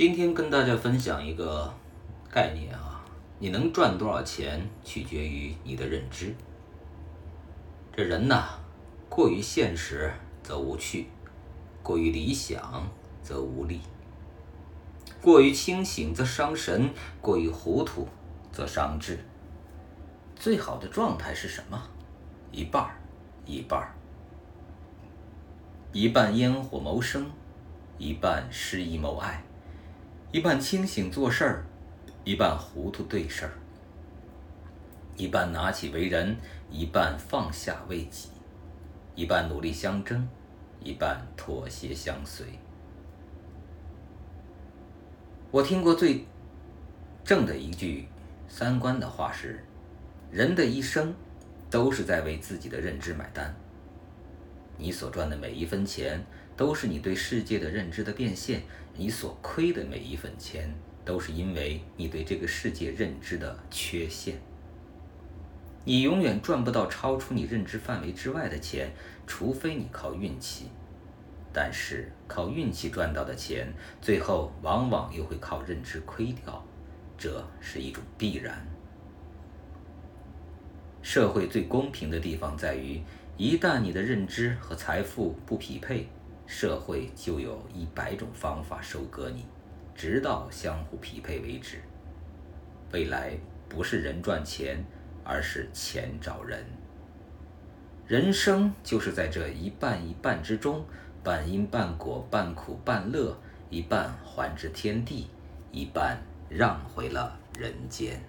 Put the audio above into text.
今天跟大家分享一个概念啊，你能赚多少钱取决于你的认知。这人呐，过于现实则无趣，过于理想则无力，过于清醒则伤神，过于糊涂则伤智。最好的状态是什么？一半儿，一半儿，一半烟火谋生，一半诗意谋爱。一半清醒做事儿，一半糊涂对事儿；一半拿起为人，一半放下为己；一半努力相争，一半妥协相随。我听过最正的一句三观的话是：人的一生都是在为自己的认知买单。你所赚的每一分钱。都是你对世界的认知的变现，你所亏的每一分钱，都是因为你对这个世界认知的缺陷。你永远赚不到超出你认知范围之外的钱，除非你靠运气。但是靠运气赚到的钱，最后往往又会靠认知亏掉，这是一种必然。社会最公平的地方在于，一旦你的认知和财富不匹配。社会就有一百种方法收割你，直到相互匹配为止。未来不是人赚钱，而是钱找人。人生就是在这一半一半之中，半因半果，半苦半乐，一半还之天地，一半让回了人间。